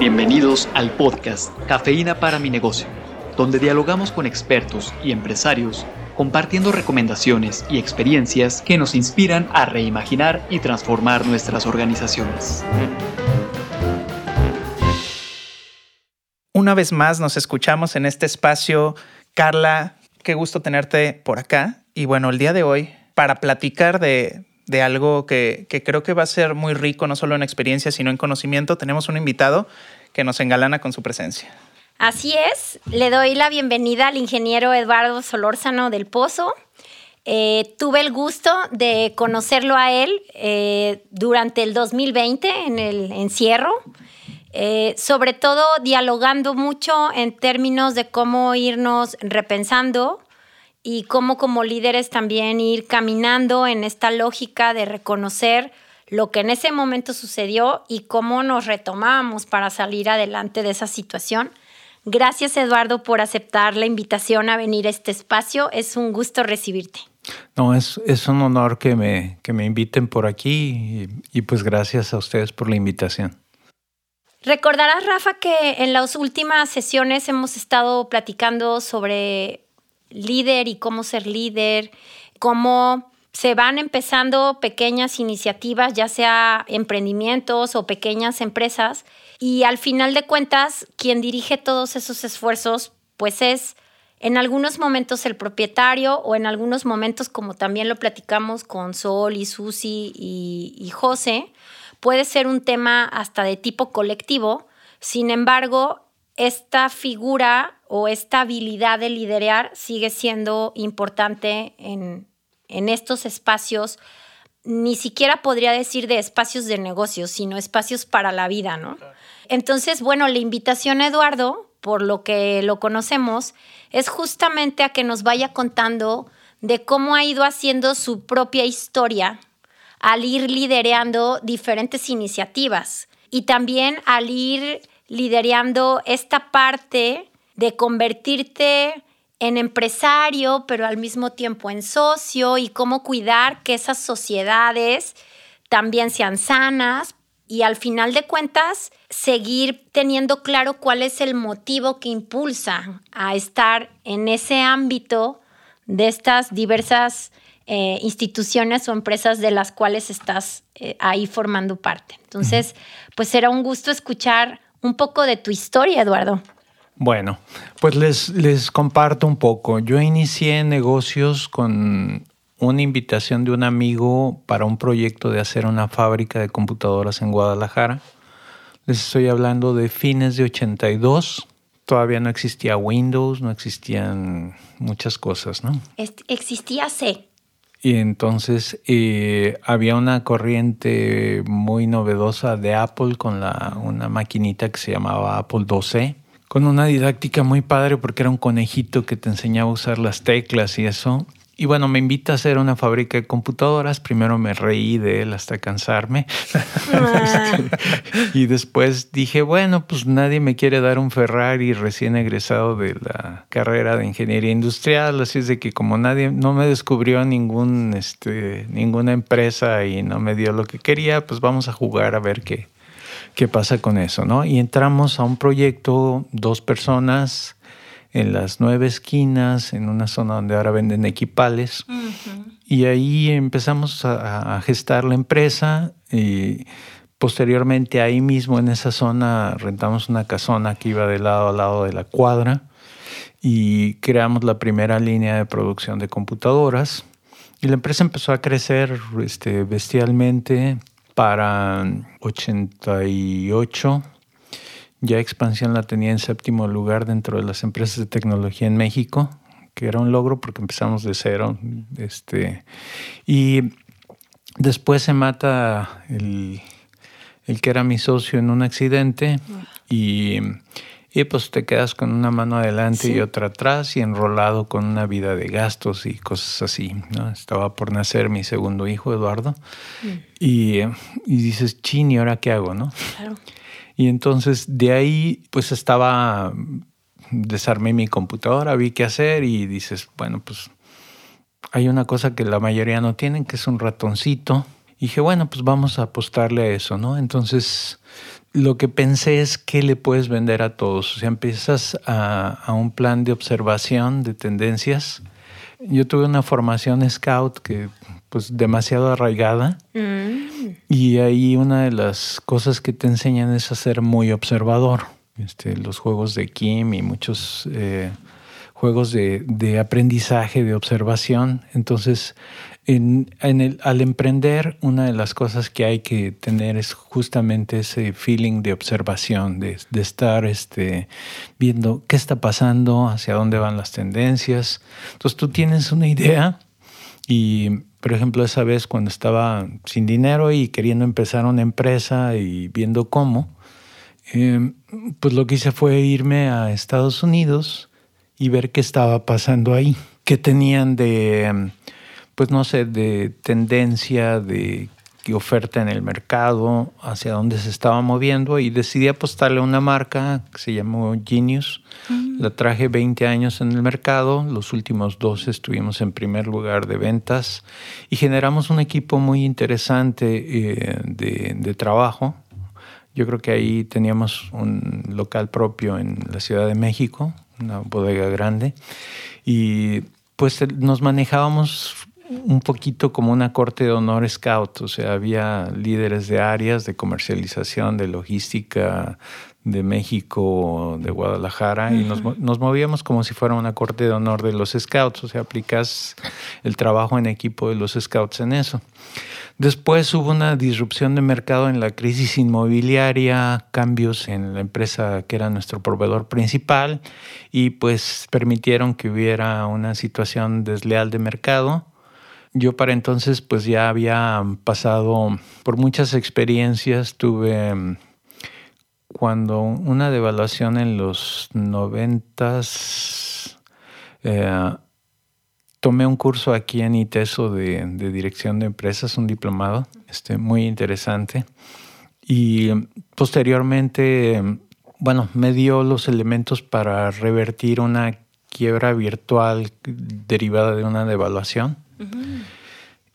Bienvenidos al podcast Cafeína para mi negocio, donde dialogamos con expertos y empresarios compartiendo recomendaciones y experiencias que nos inspiran a reimaginar y transformar nuestras organizaciones. Una vez más nos escuchamos en este espacio. Carla, qué gusto tenerte por acá. Y bueno, el día de hoy, para platicar de, algo que, que, creo que va a ser muy rico, no solo en experiencia, sino en conocimiento, tenemos un invitado que nos engalana con su presencia. Así es, le doy la bienvenida al ingeniero Eduardo Solórzano del Pozo. Eh, tuve el gusto de conocerlo a él eh, durante el 2020 en el encierro, eh, sobre todo dialogando mucho en términos de cómo irnos repensando y cómo como líderes también ir caminando en esta lógica de reconocer lo que en ese momento sucedió y cómo nos retomamos para salir adelante de esa situación. Gracias Eduardo por aceptar la invitación a venir a este espacio. Es un gusto recibirte. No, es, es un honor que me, que me inviten por aquí y, y pues gracias a ustedes por la invitación. Recordarás, Rafa, que en las últimas sesiones hemos estado platicando sobre líder y cómo ser líder, cómo se van empezando pequeñas iniciativas, ya sea emprendimientos o pequeñas empresas, y al final de cuentas, quien dirige todos esos esfuerzos, pues es en algunos momentos el propietario o en algunos momentos, como también lo platicamos con Sol y Susi y, y José, puede ser un tema hasta de tipo colectivo. Sin embargo, esta figura o esta habilidad de liderar sigue siendo importante en, en estos espacios ni siquiera podría decir de espacios de negocios, sino espacios para la vida, ¿no? Entonces, bueno, la invitación a Eduardo, por lo que lo conocemos, es justamente a que nos vaya contando de cómo ha ido haciendo su propia historia al ir liderando diferentes iniciativas y también al ir liderando esta parte de convertirte en empresario, pero al mismo tiempo en socio y cómo cuidar que esas sociedades también sean sanas y al final de cuentas seguir teniendo claro cuál es el motivo que impulsa a estar en ese ámbito de estas diversas eh, instituciones o empresas de las cuales estás eh, ahí formando parte. Entonces, pues será un gusto escuchar un poco de tu historia, Eduardo. Bueno, pues les, les comparto un poco. Yo inicié negocios con una invitación de un amigo para un proyecto de hacer una fábrica de computadoras en Guadalajara. Les estoy hablando de fines de 82. Todavía no existía Windows, no existían muchas cosas, ¿no? Existía C. Y entonces eh, había una corriente muy novedosa de Apple con la, una maquinita que se llamaba Apple 2C con una didáctica muy padre porque era un conejito que te enseñaba a usar las teclas y eso. Y bueno, me invita a hacer una fábrica de computadoras. Primero me reí de él hasta cansarme. Ah. y después dije, bueno, pues nadie me quiere dar un Ferrari recién egresado de la carrera de ingeniería industrial. Así es de que como nadie, no me descubrió ningún, este, ninguna empresa y no me dio lo que quería, pues vamos a jugar a ver qué, qué pasa con eso, ¿no? Y entramos a un proyecto, dos personas en las nueve esquinas, en una zona donde ahora venden equipales. Y ahí empezamos a, gestar la empresa y posteriormente ahí mismo en esa zona rentamos una casona que iba de lado a lado de la cuadra y creamos la primera línea de producción de computadoras. Y la empresa empezó a crecer este, bestialmente para 88. Ya Expansión la tenía en séptimo lugar dentro de las empresas de tecnología en México, que era un logro porque empezamos de cero. Este, y después se mata el, el que era mi socio en un accidente y y pues te quedas con una mano adelante y otra atrás y enrolado con una vida de gastos y cosas así. ¿no? Estaba por nacer mi segundo hijo, Eduardo, mm. y, y, dices, chin, ¿y ahora qué hago? ¿no? Claro. Y entonces de ahí pues estaba, desarmé mi computadora, vi qué hacer y dices, bueno, pues hay una cosa que la mayoría no tienen, que es un ratoncito. Y dije, bueno, pues vamos a apostarle a eso, ¿no? Entonces lo que pensé es qué le puedes vender a todos. O sea, empiezas a, un plan de observación de tendencias. Yo tuve una formación scout que pues demasiado arraigada mm. y ahí una de las cosas que te enseñan es a ser muy observador. Este, los juegos de Kim y muchos eh, juegos de, de, aprendizaje, de observación. Entonces, en, el, al emprender, una de las cosas que hay que tener es justamente ese feeling de observación, de, de estar este, viendo qué está pasando, hacia dónde van las tendencias. Entonces, tú tienes una idea y, por ejemplo, esa vez cuando estaba sin dinero y queriendo empezar una empresa y viendo cómo, eh, pues lo que hice fue irme a Estados Unidos y ver qué estaba pasando ahí, qué tenían de, pues no sé, de tendencia, de oferta en el mercado, hacia dónde se estaba moviendo y decidí apostarle a una marca que se llamó Genius. La traje 20 años en el mercado, los últimos dos estuvimos en primer lugar de ventas y generamos un equipo muy interesante eh, de, de trabajo. Yo creo que ahí teníamos un local propio en la Ciudad de México, una bodega grande, y pues nos manejábamos un poquito como una corte de honor scout, o sea, había líderes de áreas de comercialización, de logística de México, de Guadalajara, y nos, nos, movíamos como si fuera una corte de honor de los scouts, o sea, aplicas el trabajo en equipo de los scouts en eso. Después hubo una disrupción de mercado en la crisis inmobiliaria, cambios en la empresa que era nuestro proveedor principal y pues permitieron que hubiera una situación desleal de mercado. Yo para entonces pues ya había pasado por muchas experiencias, tuve mm, cuando una devaluación en los noventas eh, tomé un curso aquí en ITESO de, dirección de empresas, un diplomado, este, muy interesante. Y posteriormente, bueno, me dio los elementos para revertir una quiebra virtual derivada de una devaluación.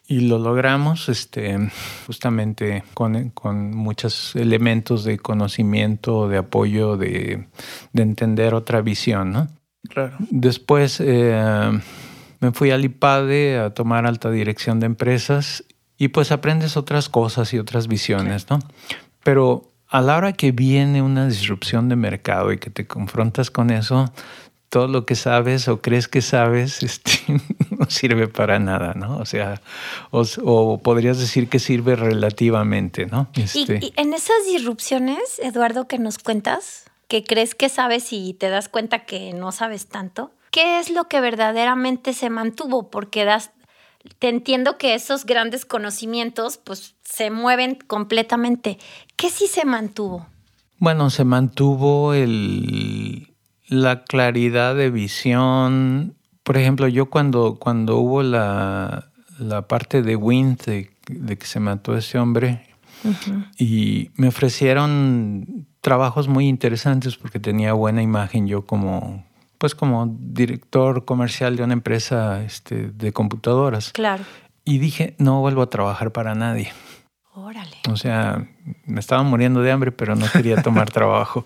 Y lo logramos este, justamente con, con, muchos elementos de conocimiento, de apoyo, de, entender otra visión. ¿no? Claro. Después eh, me fui al IPADE a tomar alta dirección de empresas y pues aprendes otras cosas y otras visiones, ¿no? Pero a la hora que viene una disrupción de mercado y que te confrontas con eso, todo lo que sabes o crees que sabes este, no sirve para nada, ¿no? O sea, o, podrías decir que sirve relativamente, ¿no? Este y, en esas disrupciones, Eduardo, que nos cuentas, que crees que sabes y te das cuenta que no sabes tanto, ¿qué es lo que verdaderamente se mantuvo? Porque das, te entiendo que esos grandes conocimientos pues se mueven completamente. ¿Qué sí se mantuvo? Bueno, se mantuvo el, la claridad de visión. Por ejemplo, yo cuando, cuando hubo la, la parte de Wind, de, que se mató ese hombre, y me ofrecieron trabajos muy interesantes porque tenía buena imagen yo como, pues como director comercial de una empresa este, de computadoras. Claro. Y dije, no vuelvo a trabajar para nadie. Órale. O sea, me estaba muriendo de hambre, pero no quería tomar trabajo.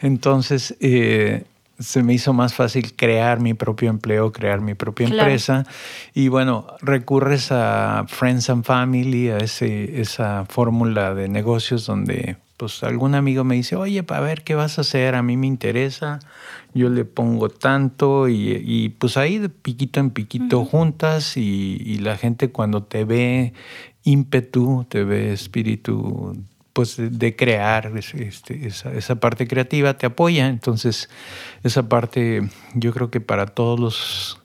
Entonces, eh, se me hizo más fácil crear mi propio empleo, crear mi propia empresa. Y bueno, recurres a Friends and Family, a ese, esa fórmula de negocios donde pues algún amigo me dice, oye, para ver qué vas a hacer, a mí me interesa, yo le pongo tanto y, pues ahí de piquito en piquito juntas y, la gente cuando te ve ímpetu, te ve espíritu pues de crear este, esa, esa, parte creativa te apoya. Entonces, esa parte yo creo que para todos los,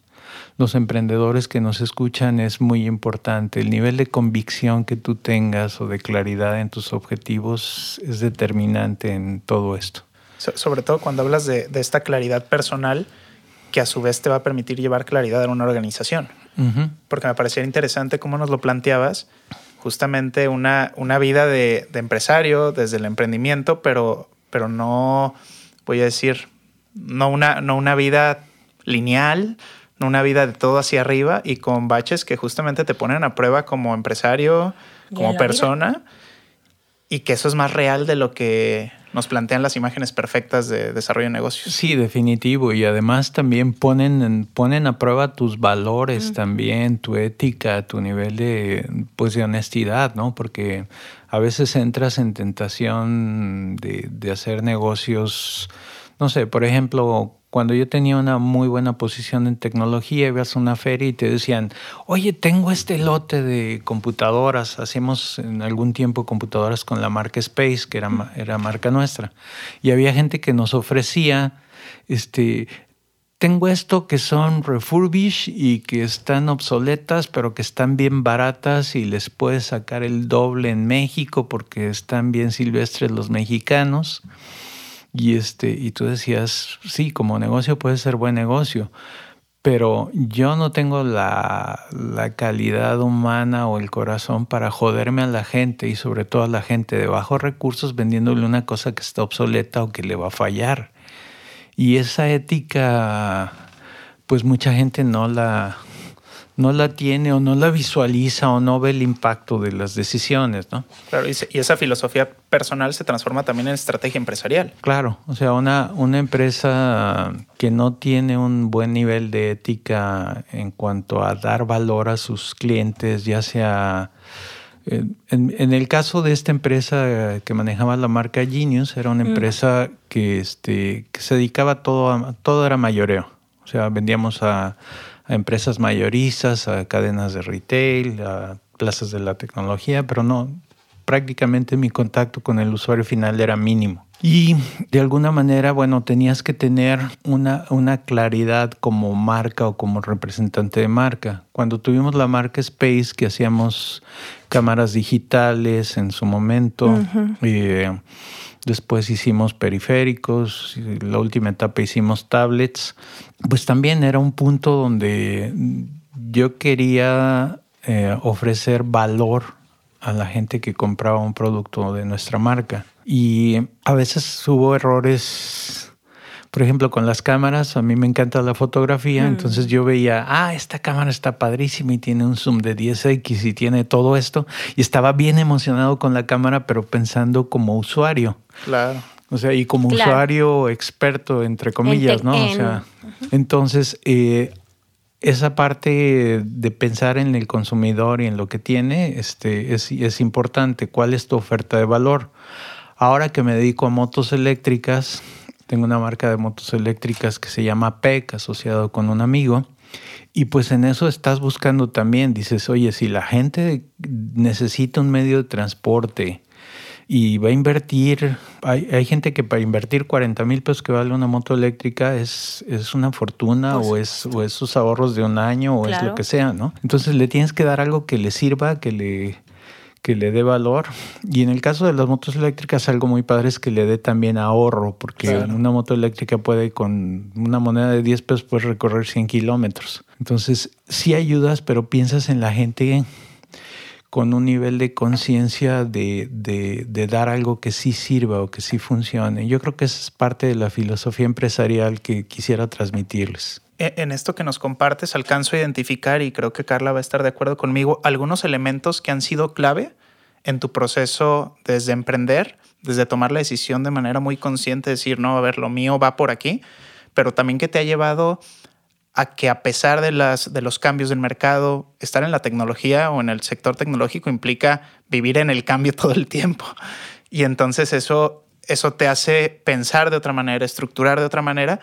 los emprendedores que nos escuchan es muy importante. El nivel de convicción que tú tengas o de claridad en tus objetivos es determinante en todo esto. sobre todo cuando hablas de, de, esta claridad personal que a su vez te va a permitir llevar claridad en una organización. Porque me parecía interesante cómo nos lo planteabas justamente una, una vida de, empresario desde el emprendimiento, pero, pero no, voy a decir, no una, no una vida lineal, no una vida de todo hacia arriba y con baches que justamente te ponen a prueba como empresario, como persona. y que eso es más real de lo que nos plantean las imágenes perfectas de desarrollo de negocios. Sí, definitivo. Y además también ponen, ponen a prueba tus valores también, tu ética, tu nivel de, pues, de honestidad, ¿no? Porque a veces entras en tentación de, de hacer negocios, no sé, por ejemplo, cuando yo tenía una muy buena posición en tecnología, ibas a una feria y te decían, oye, tengo este lote de computadoras, hacemos en algún tiempo computadoras con la marca Space, que era, era marca nuestra, y había gente que nos ofrecía, este, tengo esto que son refurbish y que están obsoletas, pero que están bien baratas y les puedes sacar el doble en México porque están bien silvestres los mexicanos. Y, este, y tú decías, sí, como negocio puede ser buen negocio, pero yo no tengo la, la, calidad humana o el corazón para joderme a la gente y sobre todo a la gente de bajos recursos vendiéndole una cosa que está obsoleta o que le va a fallar. Y esa ética, pues mucha gente no la, no la tiene o no la visualiza o no ve el impacto de las decisiones, ¿no? Claro, y, esa filosofía personal se transforma también en estrategia empresarial. Claro, o sea, una, una empresa que no tiene un buen nivel de ética en cuanto a dar valor a sus clientes, ya sea... Eh, en, el caso de esta empresa que manejaba la marca Genius, era una empresa que, este, que se dedicaba a todo, a, todo era mayoreo. O sea, vendíamos a a empresas mayoristas, a cadenas de retail, a plazas de la tecnología, pero no, prácticamente mi contacto con el usuario final era mínimo. Y de alguna manera, bueno, tenías que tener una, una claridad como marca o como representante de marca. Cuando tuvimos la marca Space, que hacíamos cámaras digitales en su momento, eh, después hicimos periféricos, la última etapa hicimos tablets, pues también era un punto donde yo quería eh, ofrecer valor a la gente que compraba un producto de nuestra marca. Y a veces hubo errores por ejemplo, con las cámaras, a mí me encanta la fotografía, mm. entonces yo veía, ah, esta cámara está padrísima y tiene un zoom de 10x y tiene todo esto, y estaba bien emocionado con la cámara, pero pensando como usuario. Claro. O sea, y como usuario experto, entre comillas, ¿no? O sea, entonces, eh, esa parte de pensar en el consumidor y en lo que tiene este, es, es importante. ¿Cuál es tu oferta de valor? Ahora que me dedico a motos eléctricas, tengo una marca de motos eléctricas que se llama PEC, asociado con un amigo. Y pues en eso estás buscando también, dices, oye, si la gente necesita un medio de transporte y va a invertir, hay, gente que para invertir 40 mil pesos que vale una moto eléctrica es, es una fortuna o es, o es sus ahorros de un año o es lo que sea, ¿no? Entonces le tienes que dar algo que le sirva, que le, que le dé valor. Y en el caso de las motos eléctricas, algo muy padre es que le dé también ahorro, porque una moto eléctrica puede, con una moneda de 10 pesos, puedes recorrer 100 kilómetros. Entonces, sí ayudas, pero piensas en la gente con un nivel de conciencia de, de, de, dar algo que sí sirva o que sí funcione. Yo creo que esa es parte de la filosofía empresarial que quisiera transmitirles. E, en esto que nos compartes alcanzo a identificar, y creo que Carla va a estar de acuerdo conmigo, algunos elementos que han sido clave en tu proceso desde emprender, desde tomar la decisión de manera muy consciente, decir, no, a ver, lo mío va por aquí, pero también que te ha llevado a que a pesar de, las, de los cambios del mercado, estar en la tecnología o en el sector tecnológico implica vivir en el cambio todo el tiempo. Y entonces eso, eso te hace pensar de otra manera, estructurar de otra manera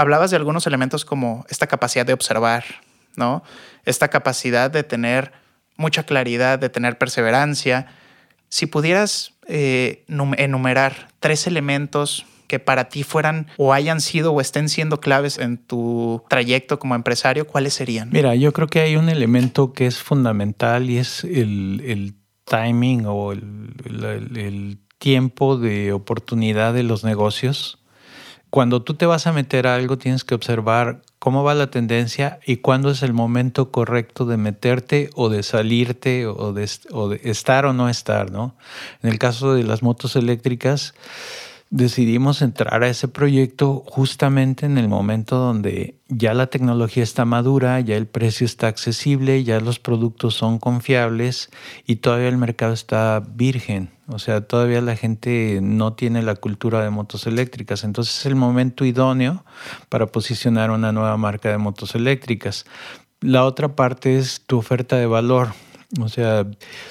hablabas de algunos elementos como esta capacidad de observar, ¿no? Esta capacidad de tener mucha claridad, de tener perseverancia. Si pudieras eh, enumerar tres elementos que para ti fueran o hayan sido o estén siendo claves en tu trayecto como empresario, ¿cuáles serían? Mira, yo creo que hay un elemento que es fundamental y es el, timing o el tiempo de oportunidad de los negocios cuando tú te vas a meter a algo, tienes que observar cómo va la tendencia y cuándo es el momento correcto de meterte o de salirte o de, estar o no estar, ¿no? En el caso de las motos eléctricas, decidimos entrar a ese proyecto justamente en el momento donde ya la tecnología está madura, ya el precio está accesible, ya los productos son confiables y todavía el mercado está virgen. O sea, todavía la gente no tiene la cultura de motos eléctricas. Entonces es el momento idóneo para posicionar una nueva marca de motos eléctricas. La otra parte es tu oferta de valor. O sea,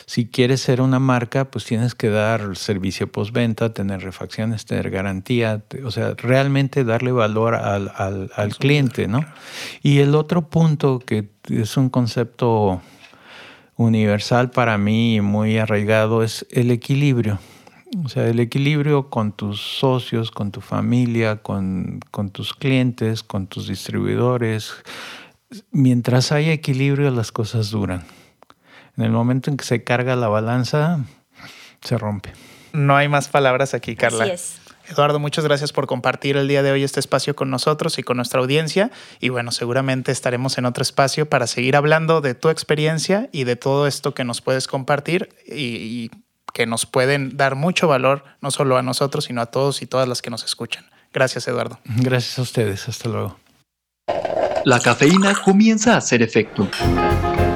si quieres ser una marca, pues tienes que dar servicio postventa, tener refacciones, tener garantía, o sea, realmente darle valor al, al cliente, ¿no? Y el otro punto que es un concepto universal para mí y muy arraigado es el equilibrio. O sea, el equilibrio con tus socios, con tu familia, con, con tus clientes, con tus distribuidores. Mientras hay equilibrio, las cosas duran. En el momento en que se carga la balanza, se rompe. No hay más palabras aquí, Carla. Así es. Eduardo, muchas gracias por compartir el día de hoy este espacio con nosotros y con nuestra audiencia. Y bueno, seguramente estaremos en otro espacio para seguir hablando de tu experiencia y de todo esto que nos puedes compartir y, y que nos pueden dar mucho valor, no solo a nosotros, sino a todos y todas las que nos escuchan. Gracias, Eduardo. Gracias a ustedes. Hasta luego. La cafeína comienza a hacer efecto.